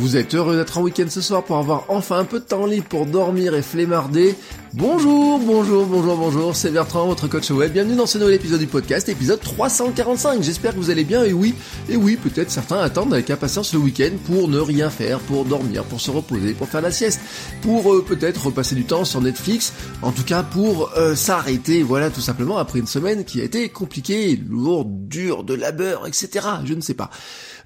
Vous êtes heureux d'être en week-end ce soir pour avoir enfin un peu de temps libre pour dormir et flémarder Bonjour, bonjour, bonjour, bonjour, c'est Bertrand, votre coach web. Bienvenue dans ce nouvel épisode du podcast, épisode 345. J'espère que vous allez bien et oui, et oui, peut-être certains attendent avec impatience le week-end pour ne rien faire, pour dormir, pour se reposer, pour faire la sieste, pour euh, peut-être repasser du temps sur Netflix, en tout cas pour euh, s'arrêter, voilà, tout simplement après une semaine qui a été compliquée, lourde, dure, de labeur, etc. Je ne sais pas.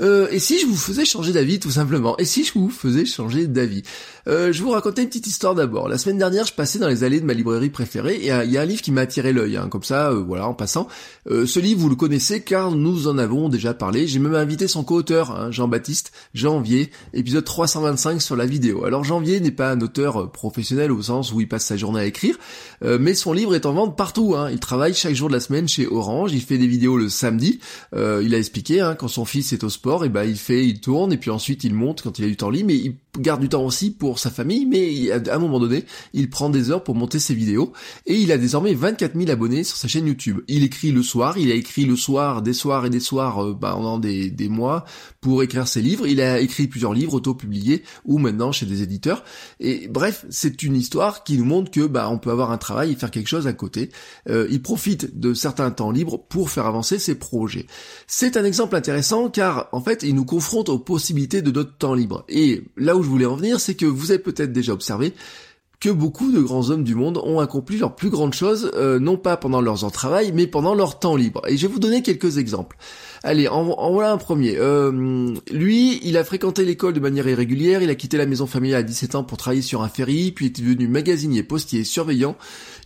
Euh, et si je vous faisais changer d'avis, tout simplement? Et si je vous faisais changer d'avis? Euh, Je vous racontais une petite histoire d'abord. La semaine dernière, je passais dans les allées de ma librairie préférée et il y a un livre qui m'a attiré l'œil, hein, comme ça, euh, voilà, en passant. Euh, ce livre, vous le connaissez car nous en avons déjà parlé. J'ai même invité son co-auteur, hein, Jean-Baptiste Janvier, épisode 325 sur la vidéo. Alors Janvier n'est pas un auteur professionnel au sens où il passe sa journée à écrire, mais son livre est en vente partout. Hein. Il travaille chaque jour de la semaine chez Orange, il fait des vidéos le samedi. il a expliqué hein, quand son fils est au sport, et ben il fait, il tourne et puis ensuite il monte quand il a du temps libre, mais il garde du temps aussi pour sa famille, mais à un moment donné, il prend des heures pour monter ses vidéos et il a désormais 24 000 abonnés sur sa chaîne YouTube. Il écrit le soir, il a écrit le soir, des soirs et des soirs euh, bah, pendant des, des mois pour écrire ses livres. Il a écrit plusieurs livres auto-publiés ou maintenant chez des éditeurs. Et bref, c'est une histoire qui nous montre que bah on peut avoir un travail et faire quelque chose à côté. Euh, il profite de certains temps libres pour faire avancer ses projets. C'est un exemple intéressant car en fait, il nous confronte aux possibilités de notre temps libre. Et là où je voulais en venir, c'est que vous avez peut-être déjà observé que beaucoup de grands hommes du monde ont accompli leurs plus grandes choses, euh, non pas pendant leurs heures de travail, mais pendant leur temps libre. Et je vais vous donner quelques exemples. Allez, en, voilà un premier. Euh, lui, il a fréquenté l'école de manière irrégulière, il a quitté la maison familiale à 17 ans pour travailler sur un ferry, puis est devenu magasinier, postier, surveillant,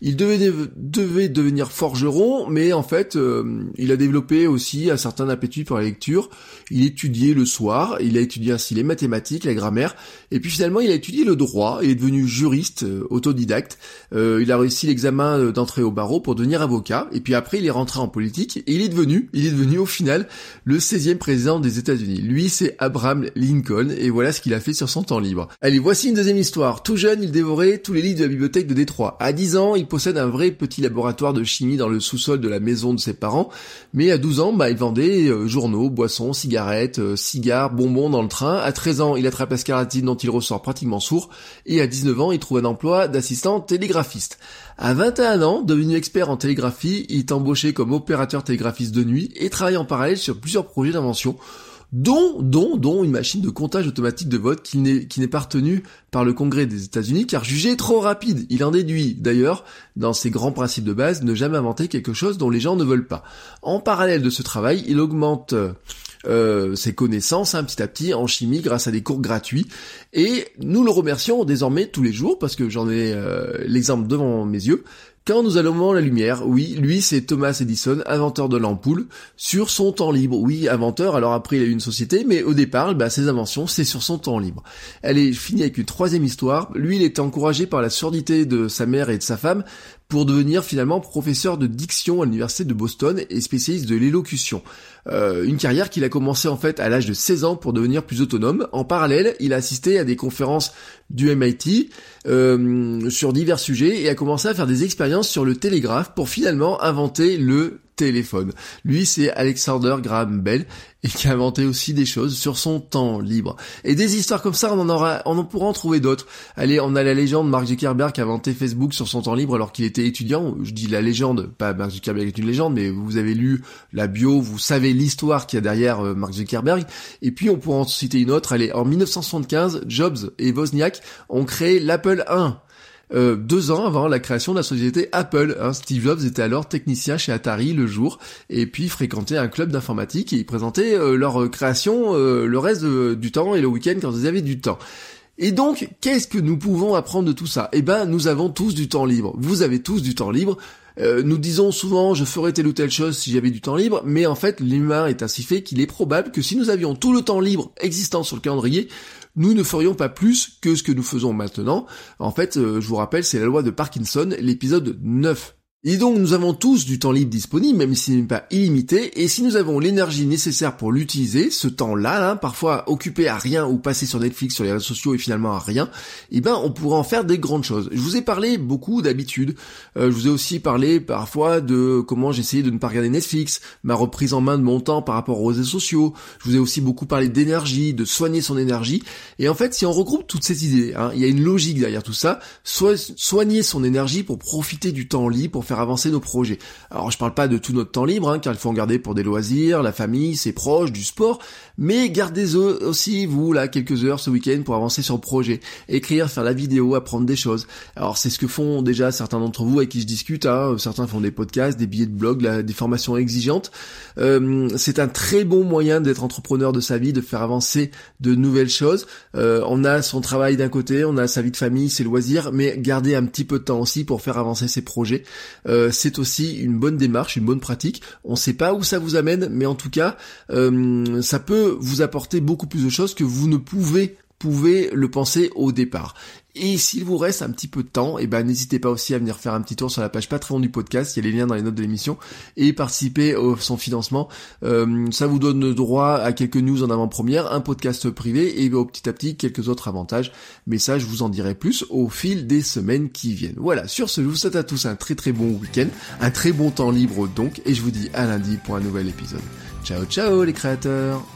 il devait, devait devenir forgeron, mais en fait, euh, il a développé aussi un certain appétit pour la lecture. Il étudiait le soir, il a étudié ainsi les mathématiques, la grammaire, et puis finalement, il a étudié le droit, il est devenu juriste, euh, autodidacte. Euh, il a réussi l'examen d'entrée au barreau pour devenir avocat, et puis après, il est rentré en politique, et il est devenu, il est devenu au final le 16e président des États-Unis. Lui, c'est Abraham Lincoln, et voilà ce qu'il a fait sur son temps libre. Allez, voici une deuxième histoire. Tout jeune, il dévorait tous les livres de la bibliothèque de Détroit. À 10 ans, il possède un vrai petit laboratoire de chimie dans le sous-sol de la maison de ses parents, mais à 12 ans, bah, il vendait euh, journaux, boissons, cigarettes, euh, cigares, bonbons dans le train. À 13 ans, il attrape la scarlatine dont il ressort pratiquement sourd, et à 19 ans, il trouve un d'assistant télégraphiste. À 21 ans, devenu expert en télégraphie, il est embauché comme opérateur télégraphiste de nuit et travaille en parallèle sur plusieurs projets d'invention dont, dont, dont une machine de comptage automatique de vote qui n'est, pas retenue par le Congrès des États-Unis car jugée trop rapide. Il en déduit d'ailleurs, dans ses grands principes de base, ne jamais inventer quelque chose dont les gens ne veulent pas. En parallèle de ce travail, il augmente euh, ses connaissances hein, petit à petit en chimie grâce à des cours gratuits et nous le remercions désormais tous les jours parce que j'en ai euh, l'exemple devant mes yeux quand nous allumons la lumière, oui, lui c'est Thomas Edison, inventeur de l'ampoule, sur son temps libre. Oui, inventeur, alors après il a eu une société, mais au départ, bah, ses inventions, c'est sur son temps libre. Elle est finie avec une troisième histoire. Lui, il était encouragé par la surdité de sa mère et de sa femme pour devenir finalement professeur de diction à l'université de Boston et spécialiste de l'élocution. Euh, une carrière qu'il a commencé en fait à l'âge de 16 ans pour devenir plus autonome. En parallèle, il a assisté à des conférences du MIT euh, sur divers sujets et a commencé à faire des expériences sur le télégraphe pour finalement inventer le téléphone. Lui, c'est Alexander Graham Bell et qui a inventé aussi des choses sur son temps libre. Et des histoires comme ça, on en aura, on en pourra en trouver d'autres. Allez, on a la légende Mark Zuckerberg qui a inventé Facebook sur son temps libre alors qu'il était étudiant. Je dis la légende, pas Mark Zuckerberg est une légende, mais vous avez lu la bio, vous savez l'histoire qu'il y a derrière euh, Mark Zuckerberg. Et puis on pourra en citer une autre. Allez, en 1975, Jobs et Wozniak ont créé l'Apple 1 euh, deux ans avant la création de la société Apple. Hein. Steve Jobs était alors technicien chez Atari le jour et puis fréquentait un club d'informatique et ils présentaient euh, leur création euh, le reste du temps et le week-end quand ils avaient du temps. Et donc, qu'est-ce que nous pouvons apprendre de tout ça? Eh ben, nous avons tous du temps libre. Vous avez tous du temps libre. Euh, nous disons souvent je ferais telle ou telle chose si j'avais du temps libre, mais en fait l'humain est ainsi fait qu'il est probable que si nous avions tout le temps libre existant sur le calendrier, nous ne ferions pas plus que ce que nous faisons maintenant. En fait, euh, je vous rappelle, c'est la loi de Parkinson, l'épisode 9. Et donc nous avons tous du temps libre disponible, même s'il n'est pas illimité, et si nous avons l'énergie nécessaire pour l'utiliser, ce temps-là, parfois occupé à rien ou passé sur Netflix, sur les réseaux sociaux et finalement à rien, eh ben on pourra en faire des grandes choses. Je vous ai parlé beaucoup d'habitude, euh, je vous ai aussi parlé parfois de comment j'essayais de ne pas regarder Netflix, ma reprise en main de mon temps par rapport aux réseaux sociaux, je vous ai aussi beaucoup parlé d'énergie, de soigner son énergie, et en fait si on regroupe toutes ces idées, hein, il y a une logique derrière tout ça, soigner son énergie pour profiter du temps libre, pour faire avancer nos projets. Alors je parle pas de tout notre temps libre, hein, car il faut en garder pour des loisirs, la famille, ses proches, du sport, mais gardez aussi, vous, là, quelques heures ce week-end pour avancer sur le projet, écrire, faire la vidéo, apprendre des choses. Alors c'est ce que font déjà certains d'entre vous avec qui je discute, hein. certains font des podcasts, des billets de blog, des formations exigeantes. Euh, c'est un très bon moyen d'être entrepreneur de sa vie, de faire avancer de nouvelles choses. Euh, on a son travail d'un côté, on a sa vie de famille, ses loisirs, mais garder un petit peu de temps aussi pour faire avancer ses projets. Euh, c'est aussi une bonne démarche, une bonne pratique. On ne sait pas où ça vous amène, mais en tout cas, euh, ça peut vous apporter beaucoup plus de choses que vous ne pouvez pouvez le penser au départ. Et s'il vous reste un petit peu de temps, eh ben n'hésitez pas aussi à venir faire un petit tour sur la page Patreon du podcast, il y a les liens dans les notes de l'émission, et participer au son financement. Euh, ça vous donne droit à quelques news en avant-première, un podcast privé et au petit à petit quelques autres avantages. Mais ça, je vous en dirai plus au fil des semaines qui viennent. Voilà, sur ce, je vous souhaite à tous un très très bon week-end, un très bon temps libre donc, et je vous dis à lundi pour un nouvel épisode. Ciao ciao les créateurs